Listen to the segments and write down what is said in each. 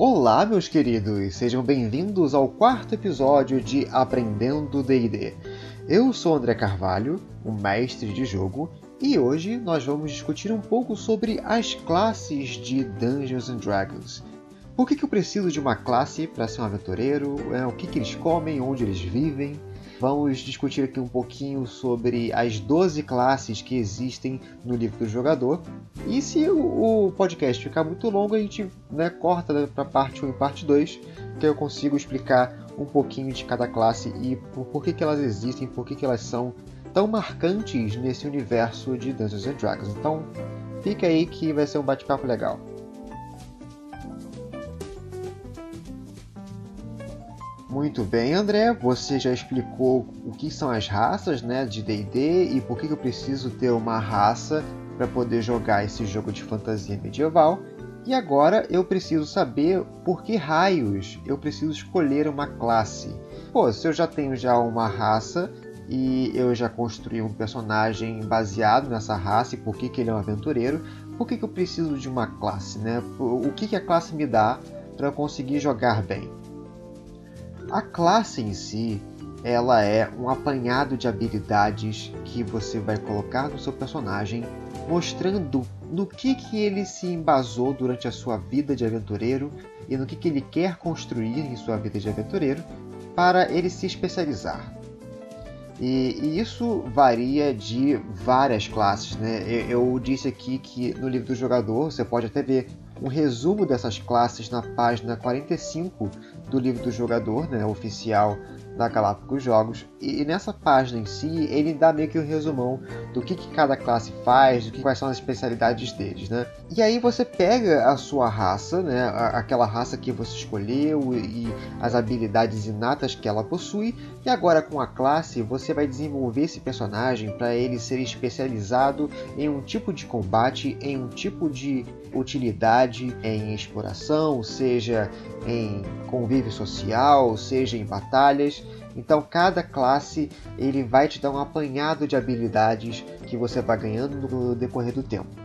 Olá, meus queridos! Sejam bem-vindos ao quarto episódio de Aprendendo DD. Eu sou André Carvalho, o mestre de jogo, e hoje nós vamos discutir um pouco sobre as classes de Dungeons and Dragons. Por que, que eu preciso de uma classe para ser um aventureiro? É, o que, que eles comem? Onde eles vivem? Vamos discutir aqui um pouquinho sobre as 12 classes que existem no livro do jogador. E se o, podcast ficar muito longo, a gente né, corta para parte 1 e parte 2, que eu consigo explicar um pouquinho de cada classe e por, por que, que elas existem, por que, que elas são tão marcantes nesse universo de Dungeons and Dragons. Então, fica aí que vai ser um bate-papo legal. Muito bem, André. Você já explicou o que são as raças né, de DD e por que eu preciso ter uma raça para poder jogar esse jogo de fantasia medieval. E agora eu preciso saber por que raios eu preciso escolher uma classe. Pô, se eu já tenho já uma raça e eu já construí um personagem baseado nessa raça e por que, que ele é um aventureiro, por que, que eu preciso de uma classe? Né? O que, que a classe me dá para eu conseguir jogar bem? A classe em si, ela é um apanhado de habilidades que você vai colocar no seu personagem, mostrando no que, que ele se embasou durante a sua vida de aventureiro e no que, que ele quer construir em sua vida de aventureiro para ele se especializar. E, e, isso varia de várias classes. Né? Eu, eu, disse aqui que no livro do jogador você pode até ver um resumo dessas classes na página 45 do livro do jogador, né, oficial da Galápagos Jogos. E, nessa página em si, ele dá meio que um resumão do que, que cada classe faz, do que, quais são as especialidades deles, né? E aí você pega a sua raça, né, aquela raça que você escolheu e as habilidades inatas que ela possui, e agora com a classe você vai desenvolver esse personagem para ele ser especializado em um tipo de combate, em um tipo de utilidade, em exploração, seja em convívio social, seja em batalhas. Então cada classe ele vai te dar um apanhado de habilidades que você vai ganhando no decorrer do tempo.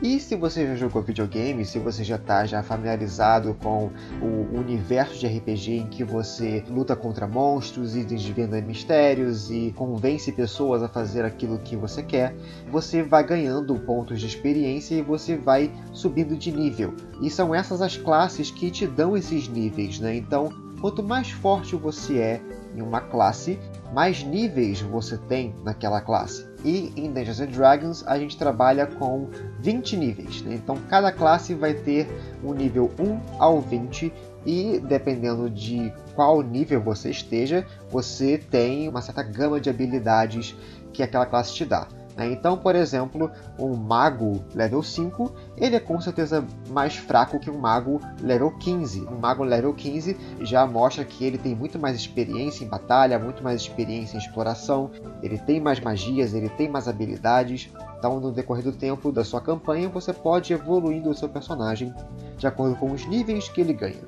E se você já jogou videogame, se você já está já familiarizado com o universo de RPG em que você luta contra monstros e desvenda mistérios e convence pessoas a fazer aquilo que você quer, você vai ganhando pontos de experiência e você vai subindo de nível. E são essas as classes que te dão esses níveis, né? Então, quanto mais forte você é em uma classe, mais níveis você tem naquela classe. E em Dungeons Dragons a gente trabalha com 20 níveis, né? então cada classe vai ter um nível 1 ao 20 e dependendo de qual nível você esteja, você tem uma certa gama de habilidades que aquela classe te dá. Né? Então, por exemplo, um mago level 5, ele é com certeza mais fraco que um mago level 15. Um mago level 15 já mostra que ele tem muito mais experiência em batalha, muito mais experiência em exploração, ele tem mais magias, ele tem mais habilidades. Então, no decorrer do tempo da sua campanha, você pode ir evoluindo o seu personagem de acordo com os níveis que ele ganha.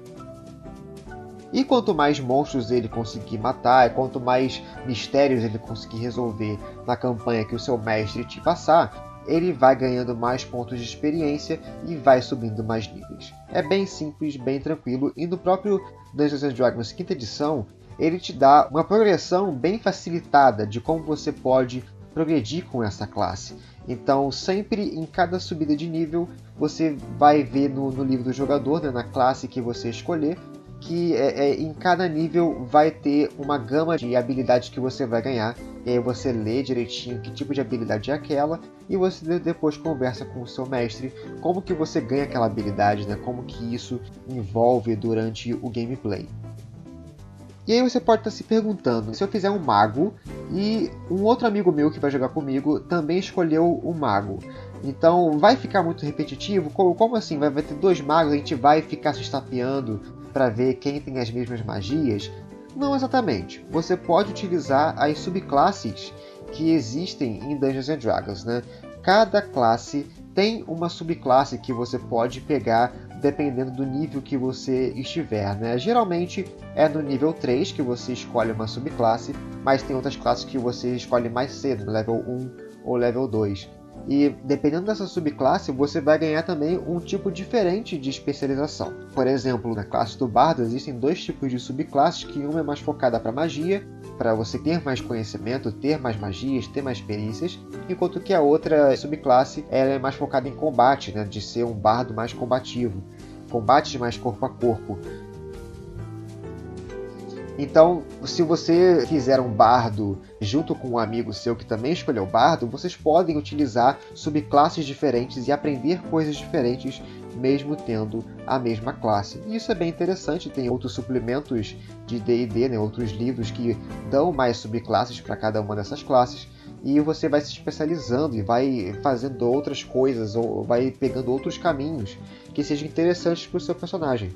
E quanto mais monstros ele conseguir matar, quanto mais mistérios ele conseguir resolver na campanha que o seu mestre te passar, ele vai ganhando mais pontos de experiência e vai subindo mais níveis. É bem simples, bem tranquilo, e no próprio Dungeons Dragons 5 edição, ele te dá uma progressão bem facilitada de como você pode progredir com essa classe. Então, sempre em cada subida de nível, você vai ver no, no livro do jogador, né, na classe que você escolher, que é, é, em cada nível vai ter uma gama de habilidades que você vai ganhar. E aí você lê direitinho que tipo de habilidade é aquela e você depois conversa com o seu mestre como que você ganha aquela habilidade, né? como que isso envolve durante o gameplay. E aí você pode estar se perguntando, se eu fizer um mago e um outro amigo meu que vai jogar comigo também escolheu um mago, então vai ficar muito repetitivo? Como, assim? Vai ter dois magos, a gente vai ficar se estapeando para ver quem tem as mesmas magias? Não exatamente. Você pode utilizar as subclasses que existem em Dungeons and Dragons, né? Cada classe tem uma subclasse que você pode pegar dependendo do nível que você estiver, né? Geralmente é no nível 3 que você escolhe uma subclasse, mas tem outras classes que você escolhe mais cedo, no level 1 ou level 2. E dependendo dessa subclasse, você vai ganhar também um tipo diferente de especialização. Por exemplo, na classe do bardo existem dois tipos de subclasses, que uma é mais focada para magia, para você ter mais conhecimento, ter mais magias, ter mais perícias, enquanto que a outra subclasse ela é mais focada em combate, né, de ser um bardo mais combativo, combates mais corpo a corpo. Então, se você fizer um bardo junto com um amigo seu que também escolheu bardo, vocês podem utilizar subclasses diferentes e aprender coisas diferentes mesmo tendo a mesma classe. E isso é bem interessante, tem outros suplementos de D&D, né, outros livros que dão mais subclasses para cada uma dessas classes e você vai se especializando e vai fazendo outras coisas ou vai pegando outros caminhos que sejam interessantes para o seu personagem.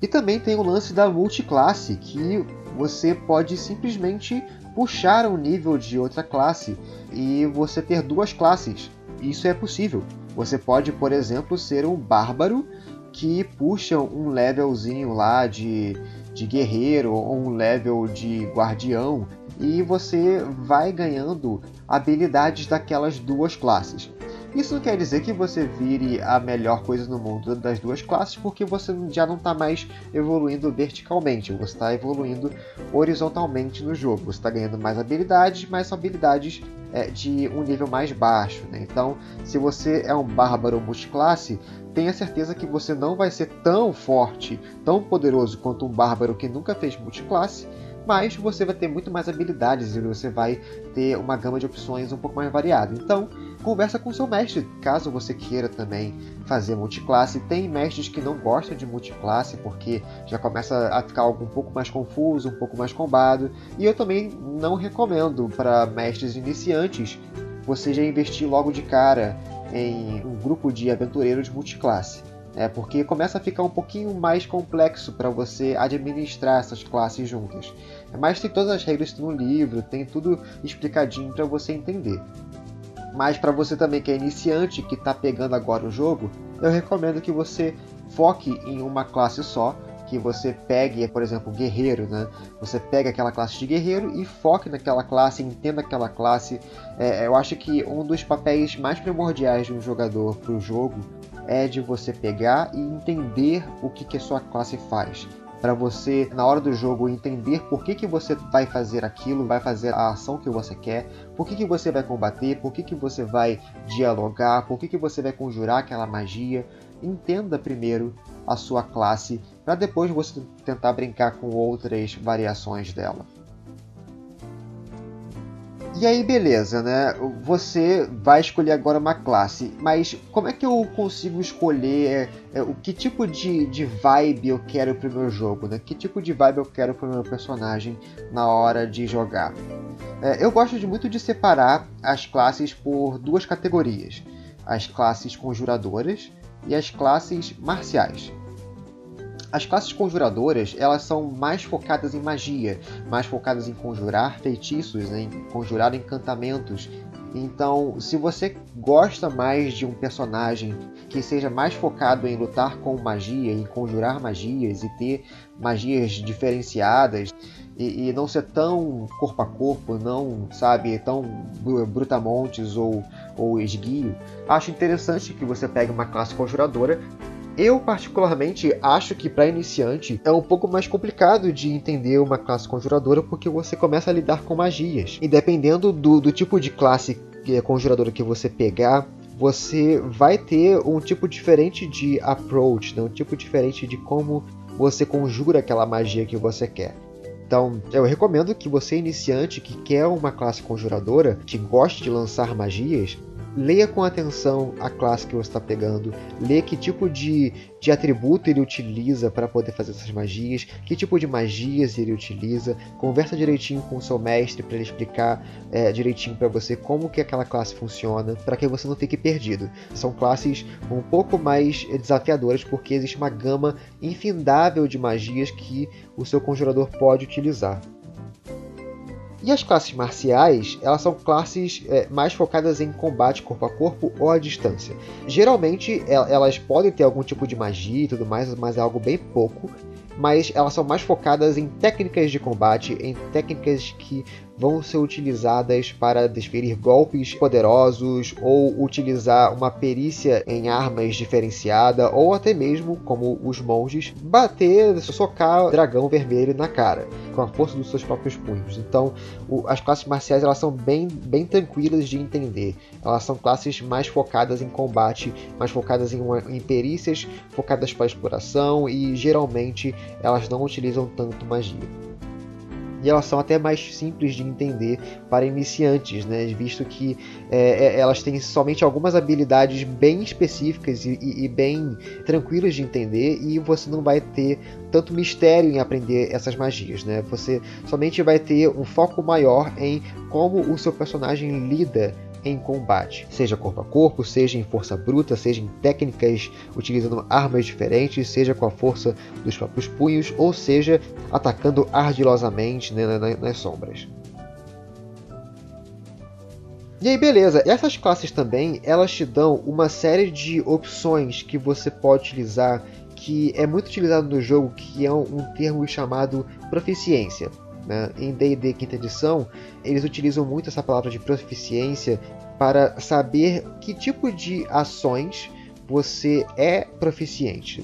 E também tem o lance da multiclasse, que você pode simplesmente puxar um nível de outra classe e você ter duas classes. Isso é possível. Você pode, por exemplo, ser um bárbaro que puxa um levelzinho lá de, de guerreiro ou um level de guardião e você vai ganhando habilidades daquelas duas classes. Isso não quer dizer que você vire a melhor coisa no mundo das duas classes, porque você já não está mais evoluindo verticalmente, você está evoluindo horizontalmente no jogo. Você está ganhando mais habilidades, mas são habilidades é, de um nível mais baixo. Né? Então, se você é um bárbaro multiclasse, tenha certeza que você não vai ser tão forte, tão poderoso quanto um bárbaro que nunca fez multiclasse, mas você vai ter muito mais habilidades e você vai ter uma gama de opções um pouco mais variada. Então, conversa com seu mestre, caso você queira também fazer multiclasse. Tem mestres que não gostam de multiclasse porque já começa a ficar algo um pouco mais confuso, um pouco mais combado. E eu também não recomendo para mestres iniciantes você já investir logo de cara em um grupo de aventureiros multiclasse. É porque começa a ficar um pouquinho mais complexo para você administrar essas classes juntas. Mas tem todas as regras no livro, tem tudo explicadinho para você entender. Mas para você também que é iniciante, que está pegando agora o jogo, eu recomendo que você foque em uma classe só, que você pegue, por exemplo, guerreiro, né? Você pega aquela classe de guerreiro e foque naquela classe, entenda aquela classe. É, eu acho que um dos papéis mais primordiais de um jogador para o jogo é de você pegar e entender o que, que a sua classe faz para você, na hora do jogo, entender por que, que você vai fazer aquilo, vai fazer a ação que você quer, por que, que você vai combater, por que, que você vai dialogar, por que, que você vai conjurar aquela magia. Entenda primeiro a sua classe, para depois você tentar brincar com outras variações dela. E aí, beleza, né? Você vai escolher agora uma classe, mas como é que eu consigo escolher é, o que tipo de, de vibe eu quero pro meu jogo, né? Que tipo de vibe eu quero pro meu personagem na hora de jogar? É, eu gosto de muito de separar as classes por duas categorias: as classes conjuradoras e as classes marciais. As classes conjuradoras, elas são mais focadas em magia, mais focadas em conjurar feitiços, em conjurar encantamentos. Então, se você gosta mais de um personagem que seja mais focado em lutar com magia, em conjurar magias e ter magias diferenciadas e, e não ser tão corpo a corpo, não, sabe, tão brutamontes ou, ou esguio, acho interessante que você pegue uma classe conjuradora eu, particularmente, acho que para iniciante é um pouco mais complicado de entender uma classe conjuradora porque você começa a lidar com magias. E dependendo do, do tipo de classe é conjuradora que você pegar, você vai ter um tipo diferente de approach, né? um tipo diferente de como você conjura aquela magia que você quer. Então, eu recomendo que você, iniciante que quer uma classe conjuradora, que goste de lançar magias, leia com atenção a classe que você está pegando, leia que tipo de, de atributo ele utiliza para poder fazer essas magias, que tipo de magias ele utiliza, conversa direitinho com o seu mestre para ele explicar é, direitinho para você como que aquela classe funciona, para que você não fique perdido. São classes um pouco mais desafiadoras porque existe uma gama infindável de magias que o seu conjurador pode utilizar. E as classes marciais, elas são classes é, mais focadas em combate corpo a corpo ou à distância. Geralmente elas podem ter algum tipo de magia e tudo mais, mas é algo bem pouco. Mas elas são mais focadas em técnicas de combate, em técnicas que vão ser utilizadas para desferir golpes poderosos ou utilizar uma perícia em armas diferenciada ou até mesmo, como os monges, bater, socar dragão vermelho na cara com a força dos seus próprios punhos. Então, o, as classes marciais elas são bem, bem tranquilas de entender. Elas são classes mais focadas em combate, mais focadas em, uma, em perícias, focadas para exploração e geralmente elas não utilizam tanto magia e elas são até mais simples de entender para iniciantes, né? visto que é, é, elas têm somente algumas habilidades bem específicas e, e, e, bem tranquilas de entender, e você não vai ter tanto mistério em aprender essas magias. Né? Você somente vai ter um foco maior em como o seu personagem lida em combate, seja corpo a corpo, seja em força bruta, seja em técnicas utilizando armas diferentes, seja com a força dos próprios punhos, ou seja atacando ardilosamente né, nas sombras. E aí, beleza, essas classes também, elas te dão uma série de opções que você pode utilizar, que é muito utilizado no jogo, que é um termo chamado proficiência. Né? Em D&D quinta edição, eles utilizam muito essa palavra de proficiência para saber que tipo de ações você é proficiente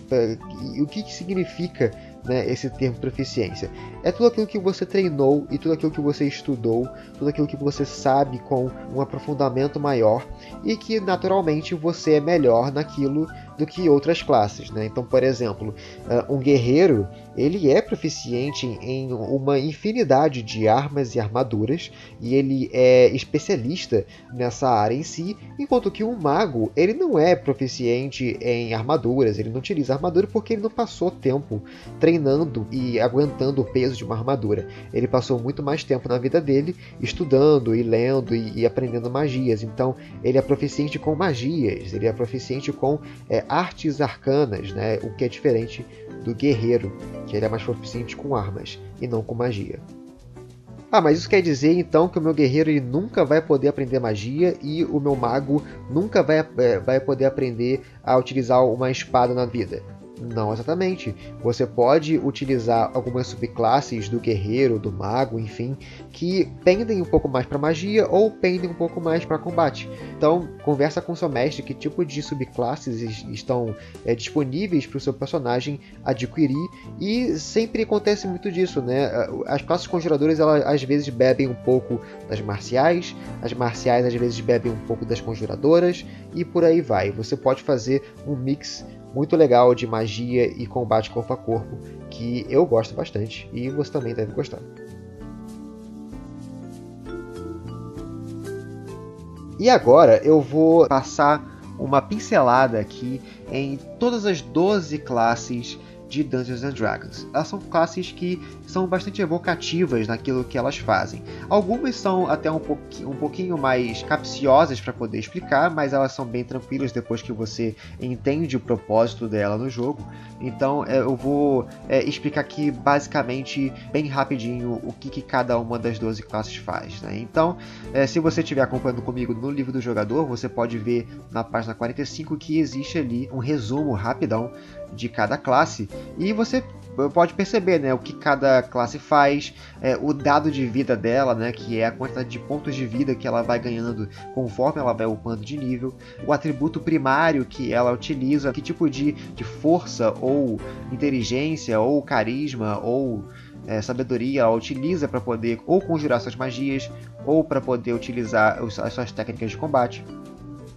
e o que, que significa né, esse termo proficiência. É tudo aquilo que você treinou e tudo aquilo que você estudou, tudo aquilo que você sabe com um aprofundamento maior e que naturalmente você é melhor naquilo do que outras classes. Né? Então, por exemplo, uh, um guerreiro ele é proficiente em uma infinidade de armas e armaduras e ele é especialista nessa área em si, enquanto que um mago ele não é proficiente em armaduras, ele não utiliza armadura porque ele não passou tempo treinando e aguentando o peso de uma armadura. Ele passou muito mais tempo na vida dele estudando e lendo e, e aprendendo magias. Então, ele é proficiente com magias, ele é proficiente com é, artes arcanas, né? o que é diferente do guerreiro, que ele é mais proficiente com armas e não com magia. Ah, mas isso quer dizer então que o meu guerreiro ele nunca vai poder aprender magia e o meu mago nunca vai, é, vai poder aprender a utilizar uma espada na vida. Não exatamente. Você pode utilizar algumas subclasses do guerreiro, do mago, enfim, que pendem um pouco mais para magia ou pendem um pouco mais para combate. Então, conversa com seu mestre que tipo de subclasses estão é, disponíveis para o seu personagem adquirir e sempre acontece muito disso, né? As classes conjuradoras elas às vezes bebem um pouco das marciais, as marciais às vezes bebem um pouco das conjuradoras e por aí vai. Você pode fazer um mix muito legal de magia e combate corpo a corpo, que eu gosto bastante e você também deve gostar. E agora eu vou passar uma pincelada aqui em todas as 12 classes de Dungeons and Dragons. Elas são classes que são bastante evocativas naquilo que elas fazem. Algumas são até um, pouquinho, um pouquinho mais capciosas para poder explicar, mas elas são bem tranquilas depois que você entende o propósito dela no jogo. Então é, eu vou é, explicar aqui basicamente, bem rapidinho, o que, que cada uma das 12 classes faz. Né? Então, é, se você estiver acompanhando comigo no livro do jogador, você pode ver na página 45 que existe ali um resumo rapidão de cada classe e você pode perceber né, o que cada classe faz, é, o dado de vida dela, né, que é a quantidade de pontos de vida que ela vai ganhando conforme ela vai upando de nível, o atributo primário que ela utiliza, que tipo de, de força ou inteligência ou carisma ou é, sabedoria ela utiliza para poder ou conjurar suas magias ou para poder utilizar as suas técnicas de combate.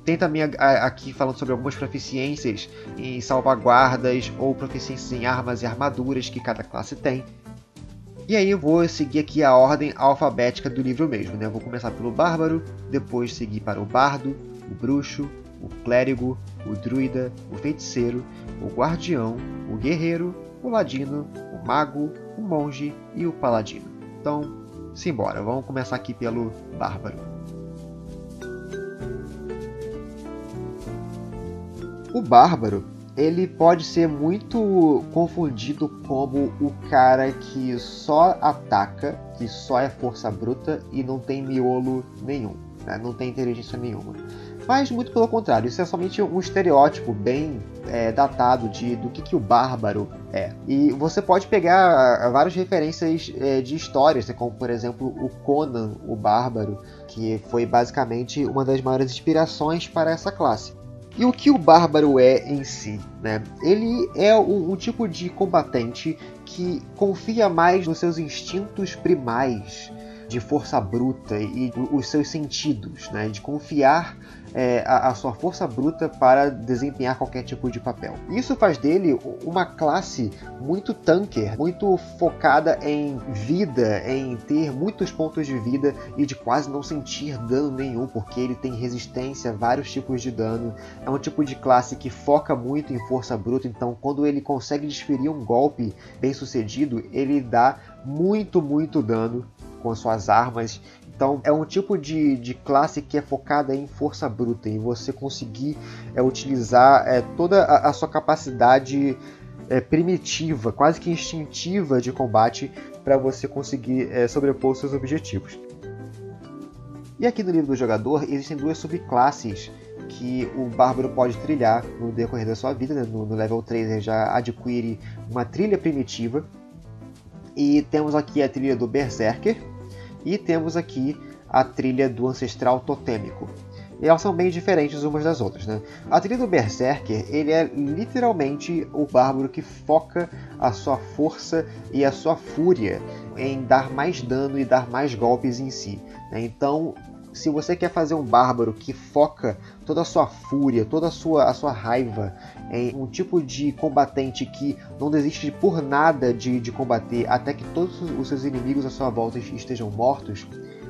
Tem também aqui falando sobre algumas proficiências em salvaguardas ou proficiências em armas e armaduras que cada classe tem. E aí eu vou seguir aqui a ordem alfabética do livro mesmo, né? Eu vou começar pelo bárbaro, depois seguir para o bardo, o bruxo, o clérigo, o druida, o feiticeiro, o guardião, o guerreiro, o ladino, o mago, o monge e o paladino. Então, simbora, vamos começar aqui pelo bárbaro. O bárbaro, ele pode ser muito confundido como o cara que só ataca, que só é força bruta e não tem miolo nenhum, né? não tem inteligência nenhuma. Mas muito pelo contrário, isso é somente um estereótipo bem é, datado de, do que, que o bárbaro é. E você pode pegar várias referências é, de histórias, né, como por exemplo o Conan, o bárbaro, que foi basicamente uma das maiores inspirações para essa classe. E o que o bárbaro é em si? Né? Ele é um, tipo de combatente que confia mais nos seus instintos primais de força bruta e os seus sentidos, né? de confiar é, a, a, sua força bruta para desempenhar qualquer tipo de papel. Isso faz dele uma classe muito tanker, muito focada em vida, em ter muitos pontos de vida e de quase não sentir dano nenhum, porque ele tem resistência a vários tipos de dano. É um tipo de classe que foca muito em força bruta, então quando ele consegue desferir um golpe bem sucedido, ele dá muito, muito dano com suas armas. Então é um tipo de, de classe que é focada em força bruta, em você conseguir é, utilizar é, toda a, a, sua capacidade é, primitiva, quase que instintiva de combate para você conseguir é, sobrepor seus objetivos. E aqui no livro do jogador existem duas subclasses que o bárbaro pode trilhar no decorrer da sua vida. Né? No, no level 3 ele já adquire uma trilha primitiva. E temos aqui a trilha do Berserker, e temos aqui a trilha do Ancestral Totêmico. E elas são bem diferentes umas das outras, né? A trilha do Berserker, ele é literalmente o bárbaro que foca a sua força e a sua fúria em dar mais dano e dar mais golpes em si. Né? Então, se você quer fazer um bárbaro que foca toda a sua fúria, toda a sua, a sua raiva em um tipo de combatente que não desiste por nada de, de combater até que todos os seus inimigos à sua volta estejam mortos,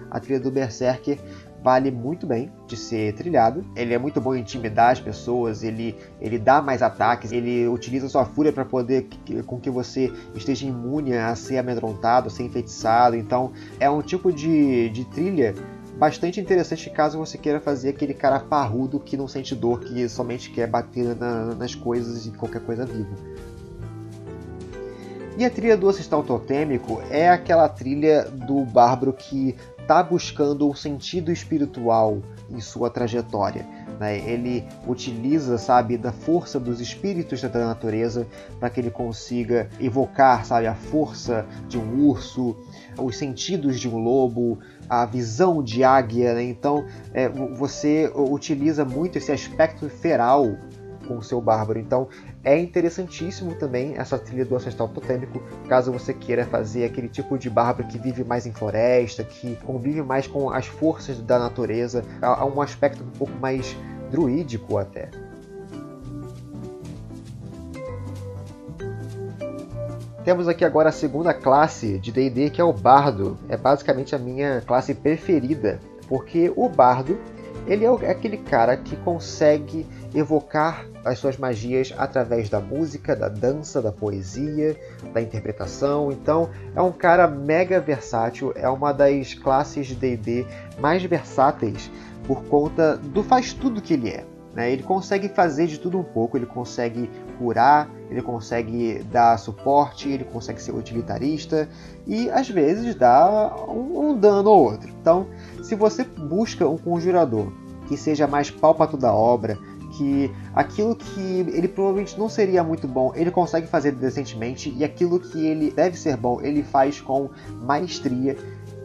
a trilha do Berserker vale muito bem de ser trilhado. Ele é muito bom em intimidar as pessoas, ele, ele dá mais ataques, ele utiliza sua fúria para poder com que você esteja imune a ser amedrontado, a ser enfeitiçado. Então é um tipo de, de trilha bastante interessante caso você queira fazer aquele cara parrudo que não sente dor, que somente quer bater na, nas coisas e qualquer coisa viva. E a trilha do Ancestral Totêmico é aquela trilha do bárbaro que está buscando um sentido espiritual em sua trajetória. Né? Ele utiliza, sabe, da força dos espíritos da natureza para que ele consiga evocar, sabe, a força de um urso, os sentidos de um lobo, a visão de águia, né? então é, você utiliza muito esse aspecto feral com o seu bárbaro. Então é interessantíssimo também essa trilha do ancestral totêmico, caso você queira fazer aquele tipo de bárbaro que vive mais em floresta, que convive mais com as forças da natureza, há um aspecto um pouco mais druídico até. Temos aqui agora a segunda classe de D&D, que é o Bardo. É basicamente a minha classe preferida, porque o Bardo ele é, é aquele cara que consegue evocar as suas magias através da música, da dança, da poesia, da interpretação. Então, é um cara mega versátil, é uma das classes de D&D mais versáteis por conta do faz tudo que ele é. Né? Ele consegue fazer de tudo um pouco, ele consegue curar, ele consegue dar suporte, ele consegue ser utilitarista e às vezes dá um, um dano ou outro. Então, se você busca um conjurador que seja mais pau para toda obra, que aquilo que ele provavelmente não seria muito bom, ele consegue fazer decentemente, e aquilo que ele deve ser bom, ele faz com maestria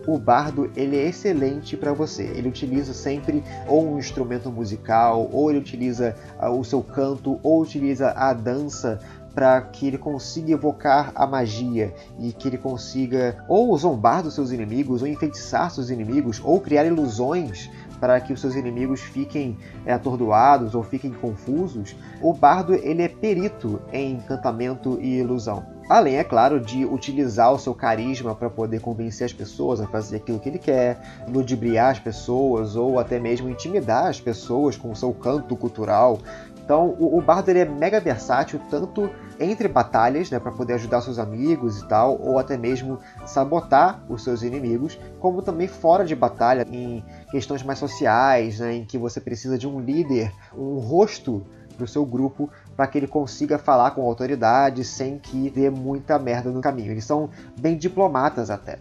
o bardo ele é excelente para você. Ele utiliza sempre ou um instrumento musical, ou ele utiliza uh, o seu canto, ou utiliza a dança para que ele consiga evocar a magia e que ele consiga ou zombar dos seus inimigos, ou enfeitiçar seus inimigos, ou criar ilusões para que os seus inimigos fiquem é, atordoados ou fiquem confusos. O bardo ele é perito em encantamento e ilusão. Além, é claro, de utilizar o seu carisma para poder convencer as pessoas a fazer aquilo que ele quer, ludibriar as pessoas ou até mesmo intimidar as pessoas com o seu canto cultural. Então, o, o bardo ele é mega versátil tanto entre batalhas, né, para poder ajudar seus amigos e tal, ou até mesmo sabotar os seus inimigos, como também fora de batalha, em questões mais sociais, né, em que você precisa de um líder, um rosto para o seu grupo para que ele consiga falar com autoridade sem que dê muita merda no caminho. Eles são bem diplomatas até.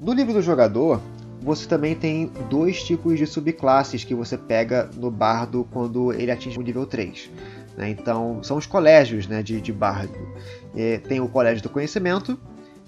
No livro do jogador, você também tem dois tipos de subclasses que você pega no bardo quando ele atinge o nível 3. Né? Então, são os colégios né, de, de bardo. É, tem o colégio do conhecimento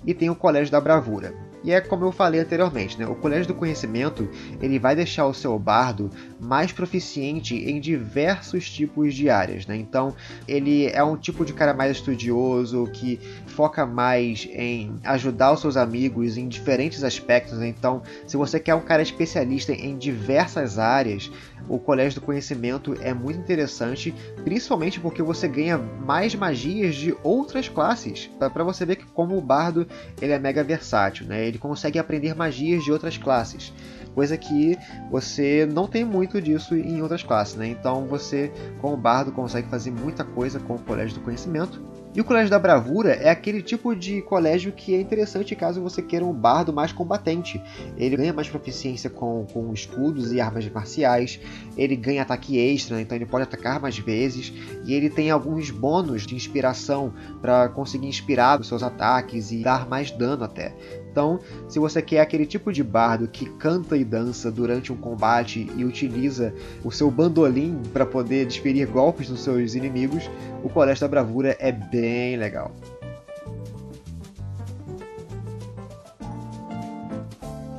e tem o colégio da bravura. E é como eu falei anteriormente, né? o Colégio do Conhecimento ele vai deixar o seu bardo mais proficiente em diversos tipos de áreas. Né? Então, ele é um tipo de cara mais estudioso, que foca mais em ajudar os seus amigos em diferentes aspectos. Né? Então, se você quer um cara especialista em diversas áreas, o Colégio do Conhecimento é muito interessante, principalmente porque você ganha mais magias de outras classes, para você ver que como o bardo ele é mega versátil, né? Ele consegue aprender magias de outras classes, coisa que você não tem muito disso em outras classes, né? Então você, como bardo, consegue fazer muita coisa com o Colégio do Conhecimento e o Colégio da Bravura é aquele tipo de colégio que é interessante caso você queira um bardo mais combatente. Ele ganha mais proficiência com, com escudos e armas marciais, ele ganha ataque extra, então ele pode atacar mais vezes, e ele tem alguns bônus de inspiração para conseguir inspirar os seus ataques e dar mais dano até. Então, se você quer aquele tipo de bardo que canta e dança durante um combate e utiliza o seu bandolim para poder desferir golpes nos seus inimigos, o Colégio da Bravura é bem legal.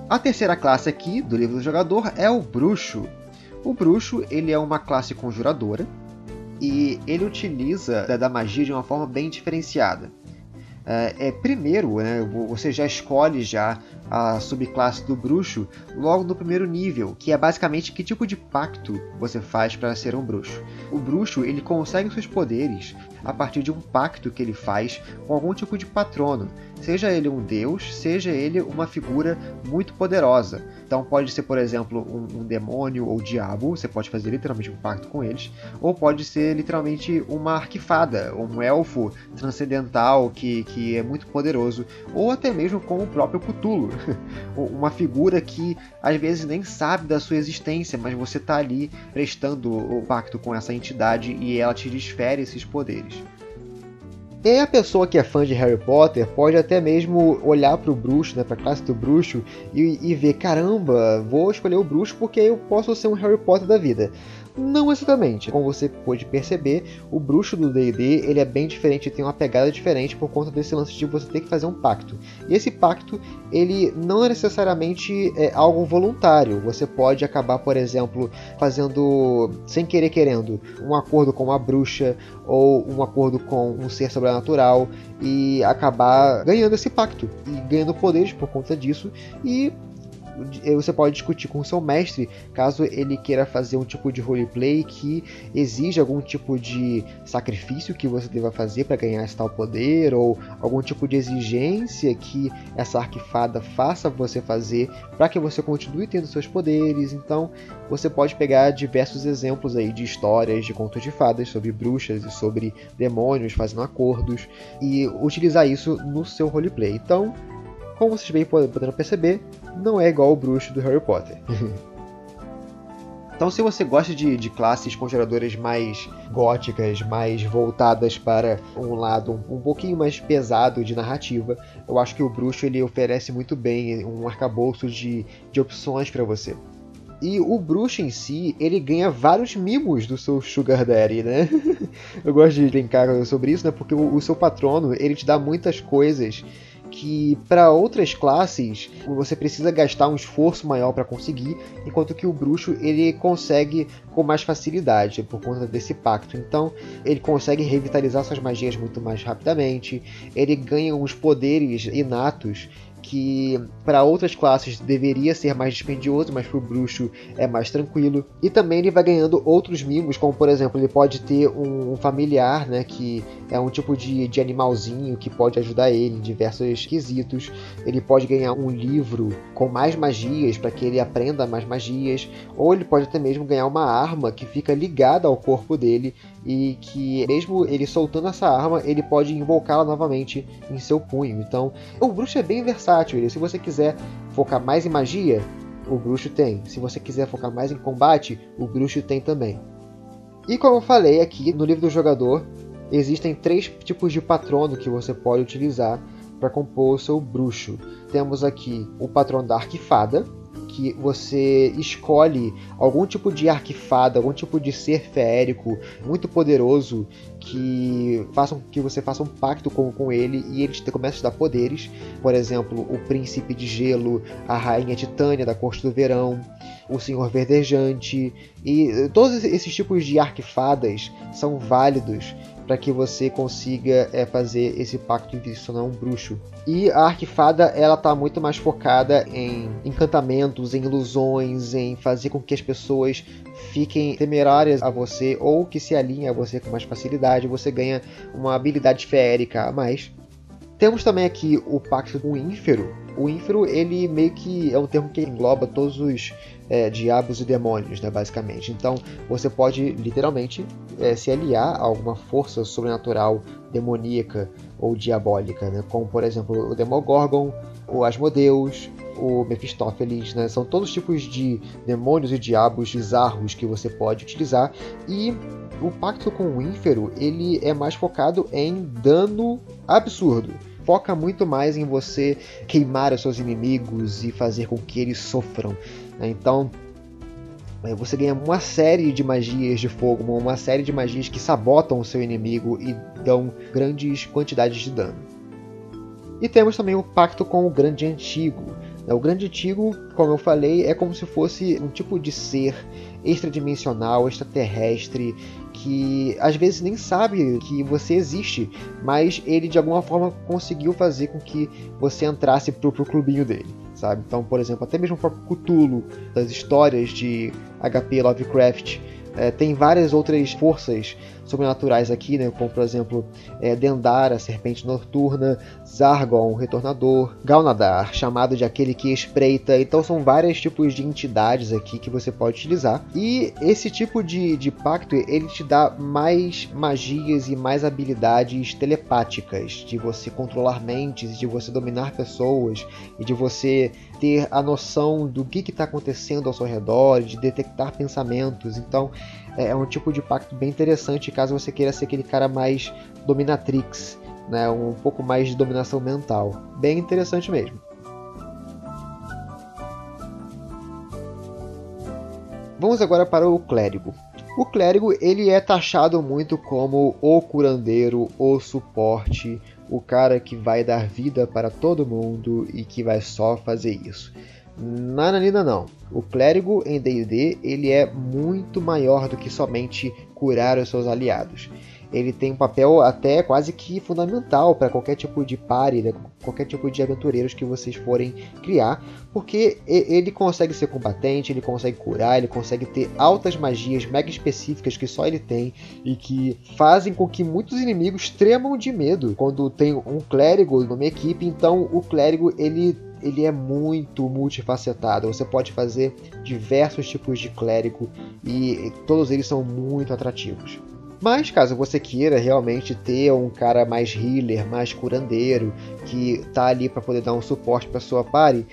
A terceira classe aqui do livro do jogador é o Bruxo. O Bruxo ele é uma classe conjuradora e ele utiliza da magia de uma forma bem diferenciada. É, é, primeiro, né, você já escolhe já a subclasse do bruxo logo no primeiro nível, que é basicamente que tipo de pacto você faz para ser um bruxo. O bruxo ele consegue seus poderes a partir de um pacto que ele faz com algum tipo de patrono, seja ele um deus, seja ele uma figura muito poderosa. Então pode ser, por exemplo, um, um demônio ou diabo, você pode fazer literalmente um pacto com eles, ou pode ser literalmente uma arquifada, um elfo transcendental que, que é muito poderoso, ou até mesmo com o próprio Cthulhu, uma figura que às vezes nem sabe da sua existência, mas você está ali prestando o pacto com essa entidade e ela te desfere esses poderes. E a pessoa que é fã de Harry Potter pode até mesmo olhar para o bruxo, né, para a classe do bruxo, e, e ver: caramba, vou escolher o bruxo porque eu posso ser um Harry Potter da vida. Não exatamente. Como você pode perceber, o bruxo do D&D ele é bem diferente, tem uma pegada diferente por conta desse lance de você ter que fazer um pacto. E esse pacto, ele não é necessariamente é, algo voluntário. Você pode acabar, por exemplo, fazendo, sem querer querendo, um acordo com uma bruxa ou um acordo com um ser sobrenatural e acabar ganhando esse pacto e ganhando poderes por conta disso e você pode discutir com o seu mestre caso ele queira fazer um tipo de roleplay que exija algum tipo de sacrifício que você deva fazer para ganhar esse tal poder, ou algum tipo de exigência que essa arquifada faça você fazer para que você continue tendo seus poderes. Então você pode pegar diversos exemplos aí de histórias de contos de fadas sobre bruxas e sobre demônios fazendo acordos e utilizar isso no seu roleplay. Então como vocês bem poderão perceber, não é igual o bruxo do Harry Potter. Então, se você gosta de, de, classes conjuradoras mais góticas, mais voltadas para um lado um, um, pouquinho mais pesado de narrativa, eu acho que o Bruxo ele oferece muito bem um arcabouço de, de opções para você. E o bruxo em si, ele ganha vários mimos do seu Sugar Daddy, né? eu gosto de brincar sobre isso, né? Porque o seu patrono, ele te dá muitas coisas que para outras classes você precisa gastar um esforço maior para conseguir, enquanto que o bruxo ele consegue com mais facilidade por conta desse pacto. Então ele consegue revitalizar suas magias muito mais rapidamente, ele ganha uns poderes inatos que para outras classes deveria ser mais dispendioso, mas para o bruxo é mais tranquilo. E também ele vai ganhando outros mimos, como por exemplo, ele pode ter um familiar, né, que é um tipo de, de animalzinho que pode ajudar ele em diversos quesitos. Ele pode ganhar um livro com mais magias para que ele aprenda mais magias, ou ele pode até mesmo ganhar uma arma que fica ligada ao corpo dele e que mesmo ele soltando essa arma, ele pode invocá-la novamente em seu punho. Então, o bruxo é bem versátil. Se você quiser focar mais em magia, o bruxo tem. Se você quiser focar mais em combate, o bruxo tem também. E como eu falei aqui no livro do jogador, existem três tipos de patrono que você pode utilizar para compor o seu bruxo. Temos aqui o patrono da arquifada, que você escolhe algum tipo de arquifada, algum tipo de ser feérico muito poderoso que façam que você faça um pacto com, com ele e eles te, começam a dar poderes. Por exemplo, o príncipe de gelo, a rainha Titânia da corte do verão, o senhor verdejante e todos esses tipos de arquifadas são válidos para que você consiga é, fazer esse pacto de se tornar um bruxo. E a arquifada ela está muito mais focada em encantamentos, em ilusões, em fazer com que as pessoas fiquem temerárias a você ou que se alinhem a você com mais facilidade. Você ganha uma habilidade feérica a mais. Temos também aqui o pacto do ínfero. O ínfero ele meio que é um termo que engloba todos os é, diabos e demônios, né, basicamente. Então você pode literalmente é, se aliar a alguma força sobrenatural, demoníaca ou diabólica, né, como por exemplo o Demogorgon, o Asmodeus, o Mephistófeles, né, são todos os tipos de demônios e diabos bizarros que você pode utilizar. E o pacto com o ínfero ele é mais focado em dano absurdo foca muito mais em você queimar os seus inimigos e fazer com que eles sofram. Né? Então, é, você ganha uma série de magias de fogo, uma série de magias que sabotam o seu inimigo e dão grandes quantidades de dano. E temos também o pacto com o Grande Antigo. Né? O Grande Antigo, como eu falei, é como se fosse um tipo de ser extradimensional, extraterrestre, que às vezes nem sabe que você existe, mas ele de alguma forma conseguiu fazer com que você entrasse pro, pro clubinho dele sabe? Então, por exemplo, até mesmo o próprio Cthulhu, das histórias de HP Lovecraft, é, tem várias outras forças sobrenaturais aqui, né? como por exemplo é, Dendara, serpente noturna, Zargon, retornador, Galnadar, chamado de aquele que espreita. Então são vários tipos de entidades aqui que você pode utilizar. E esse tipo de, de pacto ele te dá mais magias e mais habilidades telepáticas, de você controlar mentes, de você dominar pessoas e de você ter a noção do que está acontecendo ao seu redor, de detectar pensamentos. Então é, é um tipo de pacto bem interessante caso você queira ser aquele cara mais dominatrix, né? um pouco mais de dominação mental. Bem interessante mesmo. Vamos agora para o clérigo. O clérigo ele é taxado muito como o curandeiro, o suporte, o cara que vai dar vida para todo mundo e que vai só fazer isso. Nananina não. O clérigo em D&D ele é muito maior do que somente curar os seus aliados. Ele tem um papel até quase que fundamental para qualquer tipo de pare, né? qualquer tipo de aventureiros que vocês forem criar, porque ele consegue ser combatente, ele consegue curar, ele consegue ter altas magias mega específicas que só ele tem e que fazem com que muitos inimigos tremam de medo quando tem um clérigo numa equipe. Então o clérigo ele ele é muito multifacetado. Você pode fazer diversos tipos de clérigo e todos eles são muito atrativos. Mas caso você queira realmente ter um cara mais healer, mais curandeiro, que tá ali para poder dar um suporte para sua party,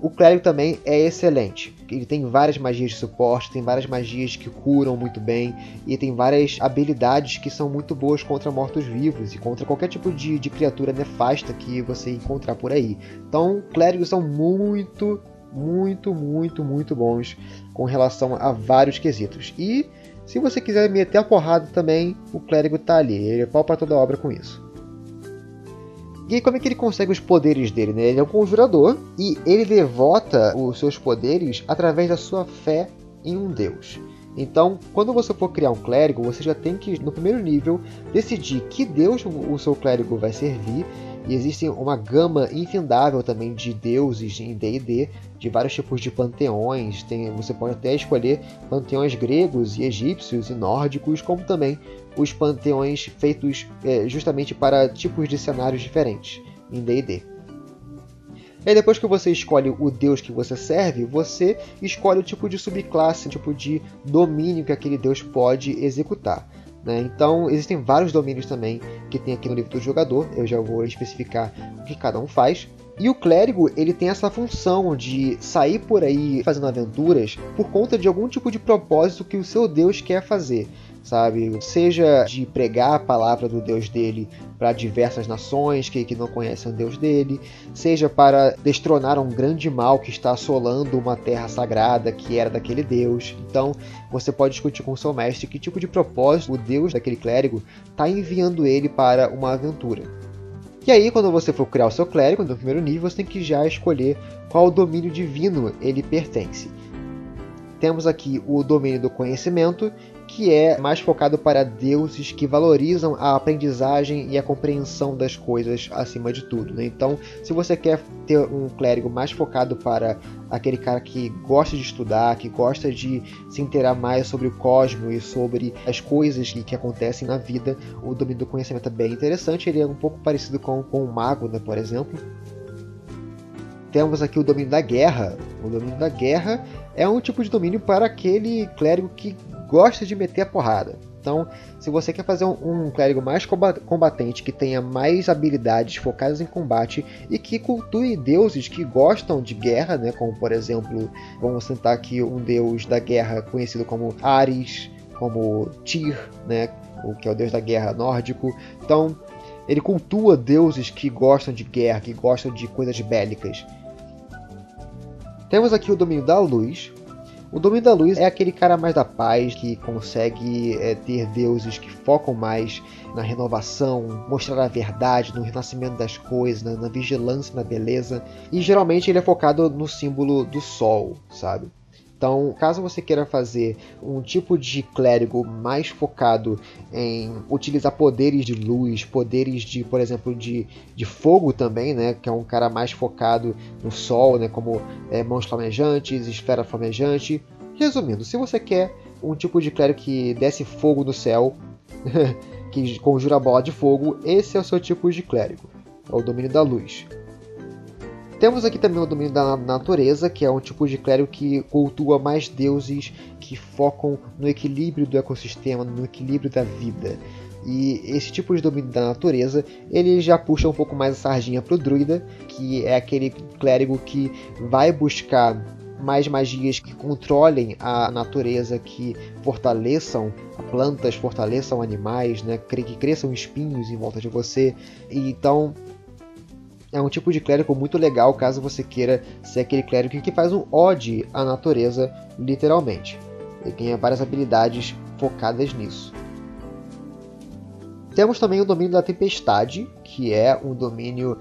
o clérigo também é excelente. Ele tem várias magias de suporte, tem várias magias que curam muito bem e tem várias habilidades que são muito boas contra mortos-vivos e contra qualquer tipo de, de criatura nefasta que você encontrar por aí. Então, clérigos são muito, muito, muito, muito bons com relação a vários quesitos. E se você quiser meter a porrada também, o clérigo tá ali. Ele é pau para toda obra com isso. E aí, como é que ele consegue os poderes dele? Né? Ele é um conjurador e ele devota os seus poderes através da sua fé em um deus. Então, quando você for criar um clérigo, você já tem que, no primeiro nível, decidir que deus o seu clérigo vai servir. E existe uma gama infindável também de deuses em D&D, de vários tipos de panteões. Tem, você pode até escolher panteões gregos e egípcios e nórdicos, como também os panteões feitos é, justamente para tipos de cenários diferentes em D&D. E depois que você escolhe o deus que você serve, você escolhe o tipo de subclasse, o tipo de domínio que aquele deus pode executar. Né? Então existem vários domínios também que tem aqui no livro do jogador. Eu já vou especificar o que cada um faz. E o clérigo, ele tem essa função de sair por aí fazendo aventuras por conta de algum tipo de propósito que o seu Deus quer fazer sabe? Seja de pregar a palavra do Deus dele para diversas nações que, que não conhecem o Deus dele, seja para destronar um grande mal que está assolando uma terra sagrada que era daquele Deus. Então você pode discutir com seu mestre que tipo de propósito o Deus daquele clérigo está enviando ele para uma aventura. E aí, quando você for criar o seu clérigo no primeiro nível, você tem que já escolher qual domínio divino ele pertence. Temos aqui o domínio do conhecimento, que é mais focado para deuses que valorizam a aprendizagem e a compreensão das coisas acima de tudo. Né? Então, se você quer ter um clérigo mais focado para aquele cara que gosta de estudar, que gosta de se inteirar mais sobre o cosmos e sobre as coisas que, que acontecem na vida, o domínio do conhecimento é bem interessante. Ele é um pouco parecido com, com o mago, né, por exemplo. Temos aqui o domínio da guerra. O domínio da guerra é um tipo de domínio para aquele clérigo que gosta de meter a porrada. Então, se você quer fazer um, um, clérigo mais combatente, que tenha mais habilidades focadas em combate e que cultue deuses que gostam de guerra, né, como por exemplo, vamos sentar aqui um deus da guerra conhecido como Ares, como Tyr, né, o que é o deus da guerra nórdico. Então, ele cultua deuses que gostam de guerra, que gostam de coisas bélicas. Temos aqui o domínio da luz, o domínio da luz é aquele cara mais da paz, que consegue é, ter deuses que focam mais na renovação, mostrar a verdade, no renascimento das coisas, na, na vigilância, na beleza. E geralmente ele é focado no símbolo do sol, sabe? Então, caso você queira fazer um tipo de clérigo mais focado em utilizar poderes de luz, poderes de, por exemplo, de, de fogo também, né, que é um cara mais focado no sol, né, como é, mãos flamejantes, esfera flamejante. Resumindo, se você quer um tipo de clérigo que desce fogo no céu, que conjura bola de fogo, esse é o seu tipo de clérigo. É o domínio da luz. Temos aqui também o domínio da natureza, que é um tipo de clérigo que cultua mais deuses que focam no equilíbrio do ecossistema, no equilíbrio da vida. E esse tipo de domínio da natureza, ele já puxa um pouco mais a sardinha para o druida, que é aquele clérigo que vai buscar mais magias que controlem a natureza, que fortaleçam plantas, fortaleçam animais, né? que cresçam espinhos em volta de você. E, então é um tipo de clérigo muito legal caso você queira ser aquele clérigo que faz um ode à natureza, literalmente. Ele tem várias habilidades focadas nisso. Temos também o domínio da tempestade, que é um domínio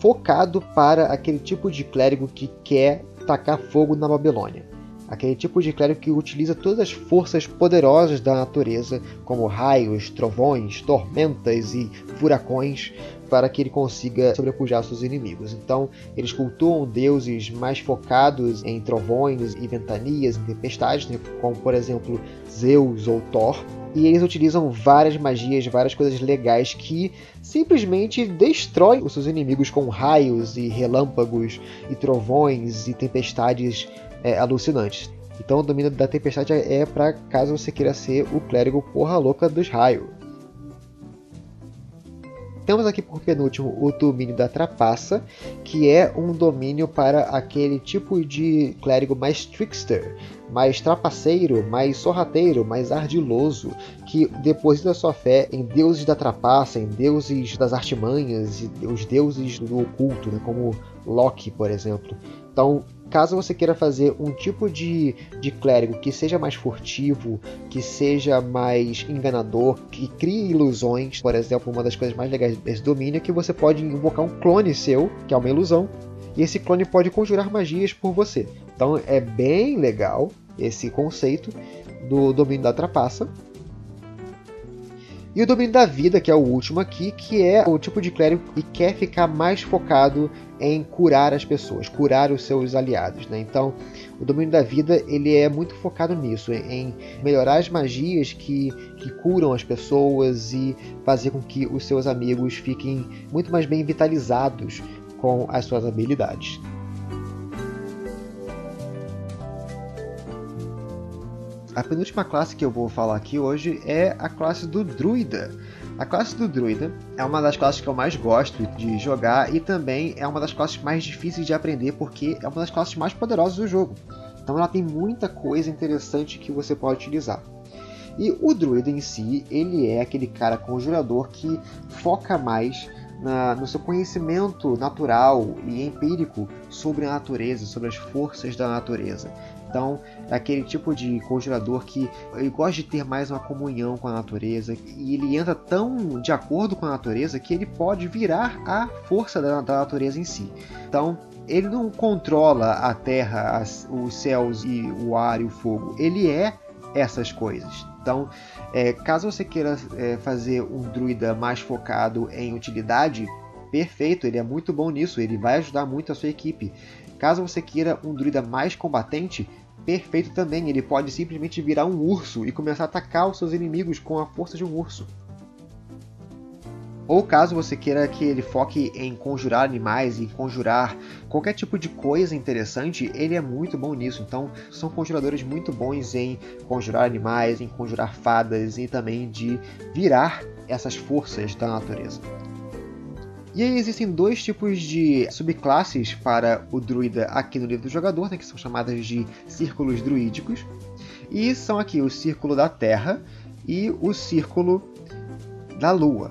focado para aquele tipo de clérigo que quer tacar fogo na Babilônia. Aquele tipo de clérigo que utiliza todas as forças poderosas da natureza, como raios, trovões, tormentas e furacões, para que ele consiga sobrepujar seus inimigos. Então, eles cultuam deuses mais focados em trovões e ventanias, em tempestades, né? como por exemplo Zeus ou Thor. E eles utilizam várias magias, várias coisas legais que simplesmente destroem os seus inimigos com raios e relâmpagos e trovões e tempestades é, alucinantes. Então o domínio da tempestade é para caso você queira ser o clérigo porra louca dos raios. Temos aqui por penúltimo o domínio da trapaça, que é um domínio para aquele tipo de clérigo mais trickster, mais trapaceiro, mais sorrateiro, mais ardiloso, que deposita sua fé em deuses da trapaça, em deuses das artimanhas os deuses do oculto, né, como Loki, por exemplo. Então, caso você queira fazer um tipo de, de clérigo que seja mais furtivo, que seja mais enganador, que crie ilusões, por exemplo, uma das coisas mais legais desse domínio é que você pode invocar um clone seu, que é uma ilusão, e esse clone pode conjurar magias por você. Então é bem legal esse conceito do domínio da trapaça. E o domínio da vida, que é o último aqui, que é o tipo de clérigo que quer ficar mais focado em curar as pessoas, curar os seus aliados. Né? Então, o domínio da vida ele é muito focado nisso, em melhorar as magias que, que curam as pessoas e fazer com que os seus amigos fiquem muito mais bem vitalizados com as suas habilidades. A penúltima classe que eu vou falar aqui hoje é a classe do druida. A classe do druida é uma das classes que eu mais gosto de jogar e também é uma das classes mais difíceis de aprender porque é uma das classes mais poderosas do jogo. Então ela tem muita coisa interessante que você pode utilizar. E o druida em si, ele é aquele cara conjurador que foca mais na, no seu conhecimento natural e empírico sobre a natureza, sobre as forças da natureza. Então, aquele tipo de conjurador que ele gosta de ter mais uma comunhão com a natureza e ele entra tão de acordo com a natureza que ele pode virar a força da, da natureza em si. Então, ele não controla a terra, as, os céus e o ar e o fogo. Ele é essas coisas. Então, é, caso você queira é, fazer um druida mais focado em utilidade, perfeito, ele é muito bom nisso, ele vai ajudar muito a sua equipe. Caso você queira um druida mais combatente, perfeito também, ele pode simplesmente virar um urso e começar a atacar os seus inimigos com a força de um urso. Ou caso você queira que ele foque em conjurar animais e conjurar qualquer tipo de coisa interessante, ele é muito bom nisso. Então, são conjuradores muito bons em conjurar animais, em conjurar fadas e também de virar essas forças da natureza. E aí existem dois tipos de subclasses para o druida aqui no livro do jogador, né, que são chamadas de círculos druídicos. E são aqui o círculo da Terra e o círculo da Lua.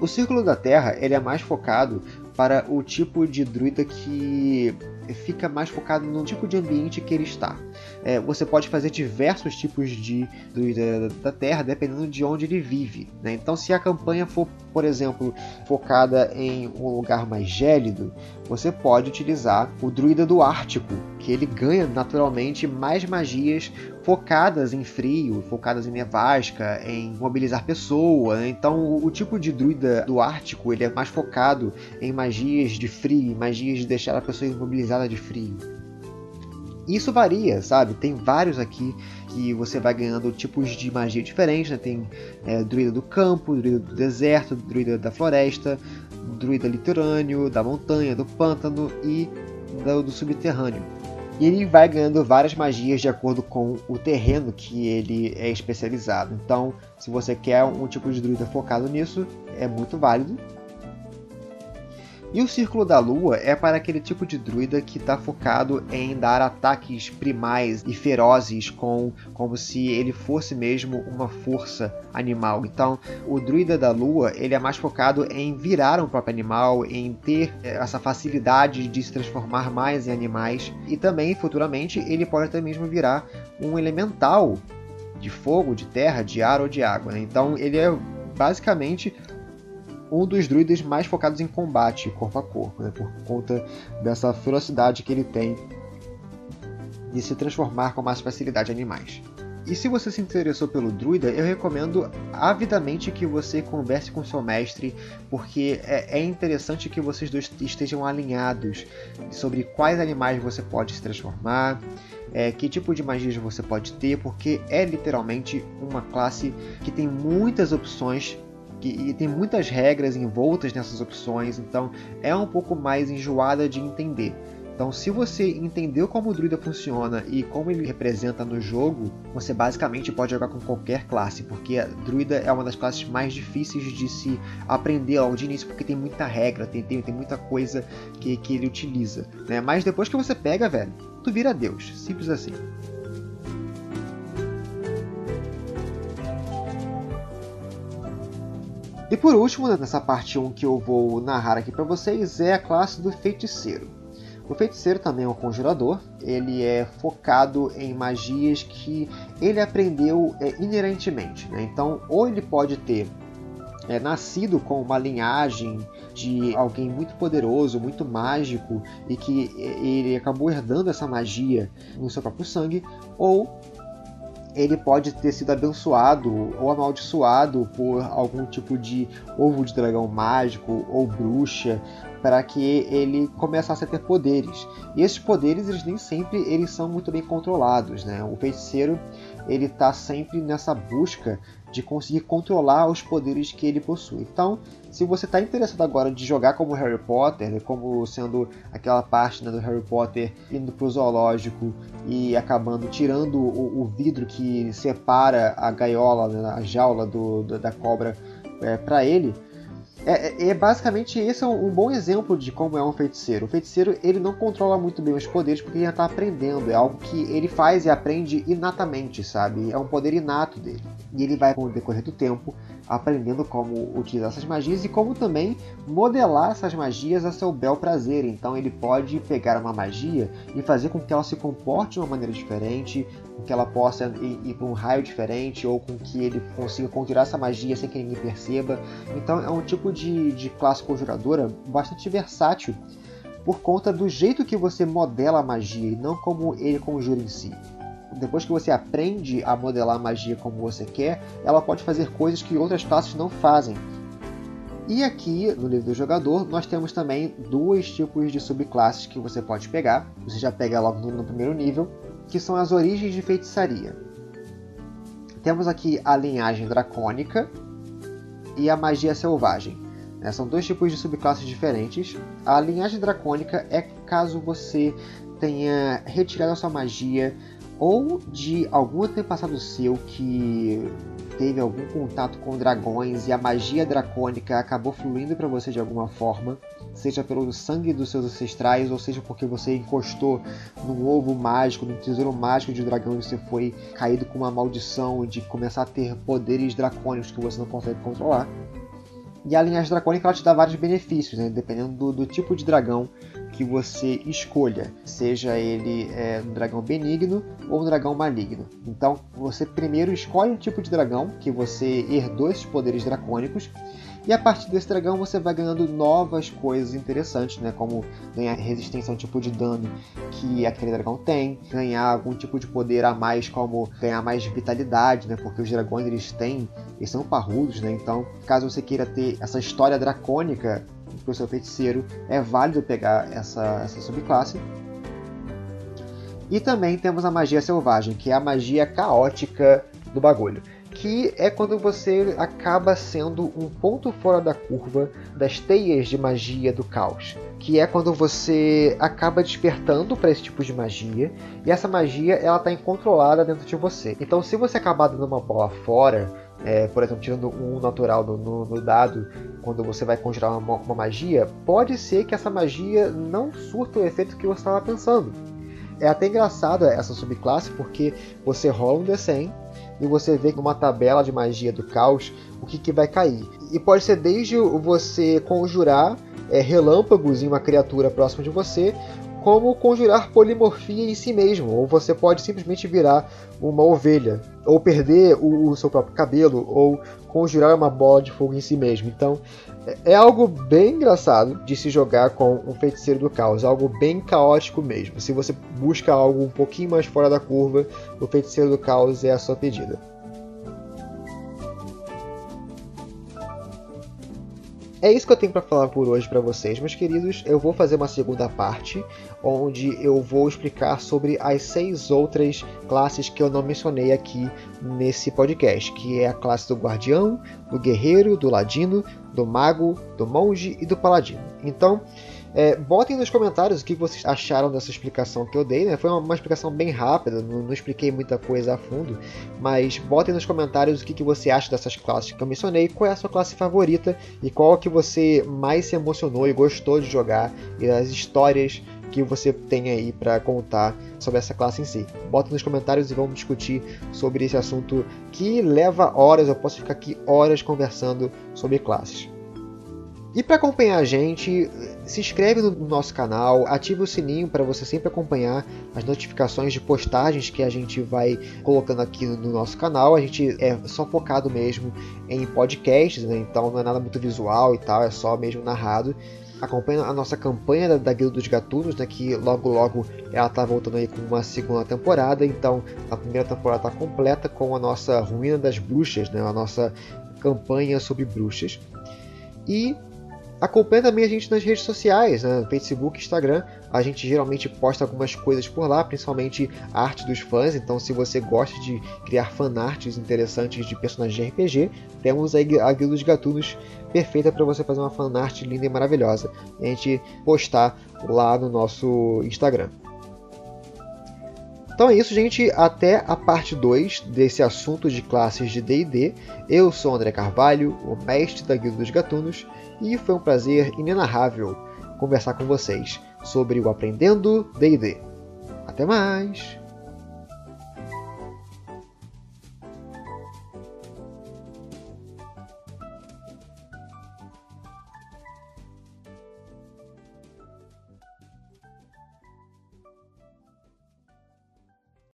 O Círculo da Terra ele é mais focado para o tipo de druida que fica mais focado no tipo de ambiente que ele está. É, você pode fazer diversos tipos de druida da Terra dependendo de onde ele vive. Né? Então, se a campanha for, por exemplo, focada em um lugar mais gélido, você pode utilizar o druida do Ártico, que ele ganha naturalmente mais magias focadas em frio, focadas em nevasca, em mobilizar pessoa. Então, o, o, tipo de druida do Ártico ele é mais focado em magias de frio, magias de deixar a pessoa imobilizada de frio. Isso varia, sabe? Tem vários aqui que você vai ganhando tipos de magia diferentes. Né? Tem é, druida do campo, druida do deserto, druida da floresta, druida litorâneo, da montanha, do pântano e do, do subterrâneo. E ele vai ganhando várias magias de acordo com o terreno que ele é especializado. Então, se você quer um tipo de druida focado nisso, é muito válido. E o Círculo da Lua é para aquele tipo de druida que está focado em dar ataques primais e ferozes com como se ele fosse mesmo uma força animal. Então, o druida da Lua ele é mais focado em virar um próprio animal, em ter eh, essa facilidade de se transformar mais em animais e também futuramente ele pode até mesmo virar um elemental de fogo, de terra, de ar ou de água. Né? Então, ele é basicamente um dos druidas mais focados em combate corpo a corpo, né, por conta dessa ferocidade que ele tem de se transformar com mais facilidade em animais. E se você se interessou pelo druida, eu recomendo avidamente que você converse com seu mestre, porque é, é interessante que vocês dois estejam alinhados sobre quais animais você pode se transformar, é, que tipo de magias você pode ter, porque é literalmente uma classe que tem muitas opções e tem muitas regras envoltas nessas opções, então é um pouco mais enjoada de entender. Então, se você entendeu como o druida funciona e como ele representa no jogo, você basicamente pode jogar com qualquer classe, porque a druida é uma das classes mais difíceis de se aprender logo de início, porque tem muita regra, tem, tem, tem muita coisa que, que ele utiliza. Né? Mas depois que você pega, velho, tu vira Deus. Simples assim. E por último, nessa parte 1 que eu vou narrar aqui para vocês, é a classe do feiticeiro. O feiticeiro também é um conjurador, ele é focado em magias que ele aprendeu é, inerentemente. Né? Então, ou ele pode ter é, nascido com uma linhagem de alguém muito poderoso, muito mágico, e que é, ele acabou herdando essa magia no seu próprio sangue, ou ele pode ter sido abençoado ou amaldiçoado por algum tipo de ovo de dragão mágico ou bruxa para que ele começasse a ter poderes. E esses poderes, eles nem sempre eles são muito bem controlados, né? O feiticeiro, ele está sempre nessa busca de conseguir controlar os poderes que ele possui. Então, se você está interessado agora de jogar como Harry Potter, né, como sendo aquela parte né, do Harry Potter indo para o zoológico e acabando tirando o, o, vidro que separa a gaiola, né, a jaula do, da cobra é, para ele, é, é, é, basicamente esse é um, um, bom exemplo de como é um feiticeiro. O feiticeiro ele não controla muito bem os poderes porque ele está aprendendo. É algo que ele faz e aprende inatamente, sabe? É um poder inato dele. E ele vai, com o decorrer do tempo, aprendendo como utilizar essas magias e como também modelar essas magias a seu bel prazer. Então ele pode pegar uma magia e fazer com que ela se comporte de uma maneira diferente, com que ela possa ir, para um raio diferente ou com que ele consiga conjurar essa magia sem que ninguém perceba. Então é um tipo de, de classe conjuradora bastante versátil por conta do jeito que você modela a magia e não como ele conjura em si. Depois que você aprende a modelar a magia como você quer, ela pode fazer coisas que outras classes não fazem. E aqui no livro do jogador nós temos também dois tipos de subclasses que você pode pegar. Você já pega logo no, no primeiro nível, que são as origens de feitiçaria. Temos aqui a linhagem dracônica e a magia selvagem. Né? São dois tipos de subclasses diferentes. A linhagem dracônica é caso você tenha retirado a sua magia ou de algum antepassado seu que teve algum contato com dragões e a magia dracônica acabou fluindo para você de alguma forma, seja pelo sangue dos seus ancestrais, ou seja porque você encostou num ovo mágico, num tesouro mágico de dragão e você foi caído com uma maldição de começar a ter poderes dracônicos que você não consegue controlar. E a linhagem dracônica ela te dá vários benefícios, né? dependendo do, do tipo de dragão que você escolha, seja ele é, um dragão benigno ou um dragão maligno. Então você primeiro escolhe um tipo de dragão que você herdou esses poderes dracônicos e a partir desse dragão você vai ganhando novas coisas interessantes, né? Como ganhar resistência a um tipo de dano que aquele dragão tem, ganhar algum tipo de poder a mais, como ganhar mais vitalidade, né? Porque os dragões eles têm, eles são parrudos, né? Então, caso você queira ter essa história dracônica para o seu feiticeiro, é válido pegar essa, essa subclasse. E também temos a magia selvagem, que é a magia caótica do bagulho que é quando você acaba sendo um ponto fora da curva das teias de magia do caos, que é quando você acaba despertando para esse tipo de magia e essa magia ela está incontrolada dentro de você. Então, se você acabar dando uma bola fora, é, por exemplo, tirando um natural no, no, no, dado, quando você vai conjurar uma, uma magia, pode ser que essa magia não surta o efeito que você estava pensando. É até engraçado essa subclasse porque você rola um D100 e você vê numa tabela de magia do caos o que, que vai cair. E pode ser desde você conjurar é, relâmpagos em uma criatura próxima de você, como conjurar polimorfia em si mesmo, ou você pode simplesmente virar uma ovelha, ou perder o, o seu próprio cabelo, ou conjurar uma bola de fogo em si mesmo. Então, é algo bem engraçado de se jogar com um feiticeiro do caos, algo bem caótico mesmo. Se você busca algo um pouquinho mais fora da curva, o feiticeiro do caos é a sua pedida. É isso que eu tenho para falar por hoje para vocês, meus queridos. Eu vou fazer uma segunda parte, onde eu vou explicar sobre as seis outras classes que eu não mencionei aqui nesse podcast, que é a classe do guardião, do guerreiro, do ladino, do mago, do monge e do paladino. Então, é, botem nos comentários o que vocês acharam dessa explicação que eu dei. Né? Foi uma, uma explicação bem rápida, não, não, expliquei muita coisa a fundo. Mas botem nos comentários o que, que você acha dessas classes que eu mencionei, qual é a sua classe favorita e qual que você mais se emocionou e gostou de jogar e as histórias que você tem aí para contar sobre essa classe em si. Bota nos comentários e vamos discutir sobre esse assunto que leva horas, eu posso ficar aqui horas conversando sobre classes. E para acompanhar a gente, se inscreve no nosso canal, ative o sininho para você sempre acompanhar as notificações de postagens que a gente vai colocando aqui no nosso canal. A gente é só focado mesmo em podcasts, né? então não é nada muito visual e tal, é só mesmo narrado. Acompanha a nossa campanha da, da Guilda dos Gatunos, né, que logo logo ela tá voltando aí com uma segunda temporada. Então a primeira temporada está completa com a nossa Ruína das Bruxas, né, a nossa campanha sobre bruxas. E Acompanhe também a gente nas redes sociais, né? Facebook, Instagram. A gente geralmente posta algumas coisas por lá, principalmente arte dos fãs. Então, se você gosta de criar fanarts interessantes de personagens de RPG, temos a Guilda dos Gatunos perfeita para você fazer uma fanart linda e maravilhosa. E a gente postar lá no nosso Instagram. Então é isso, gente. Até a parte 2 desse assunto de classes de D&D. Eu sou André Carvalho, o mestre da Guilda dos Gatunos, e foi um prazer inenarrável conversar com vocês sobre o Aprendendo D&D. Até mais!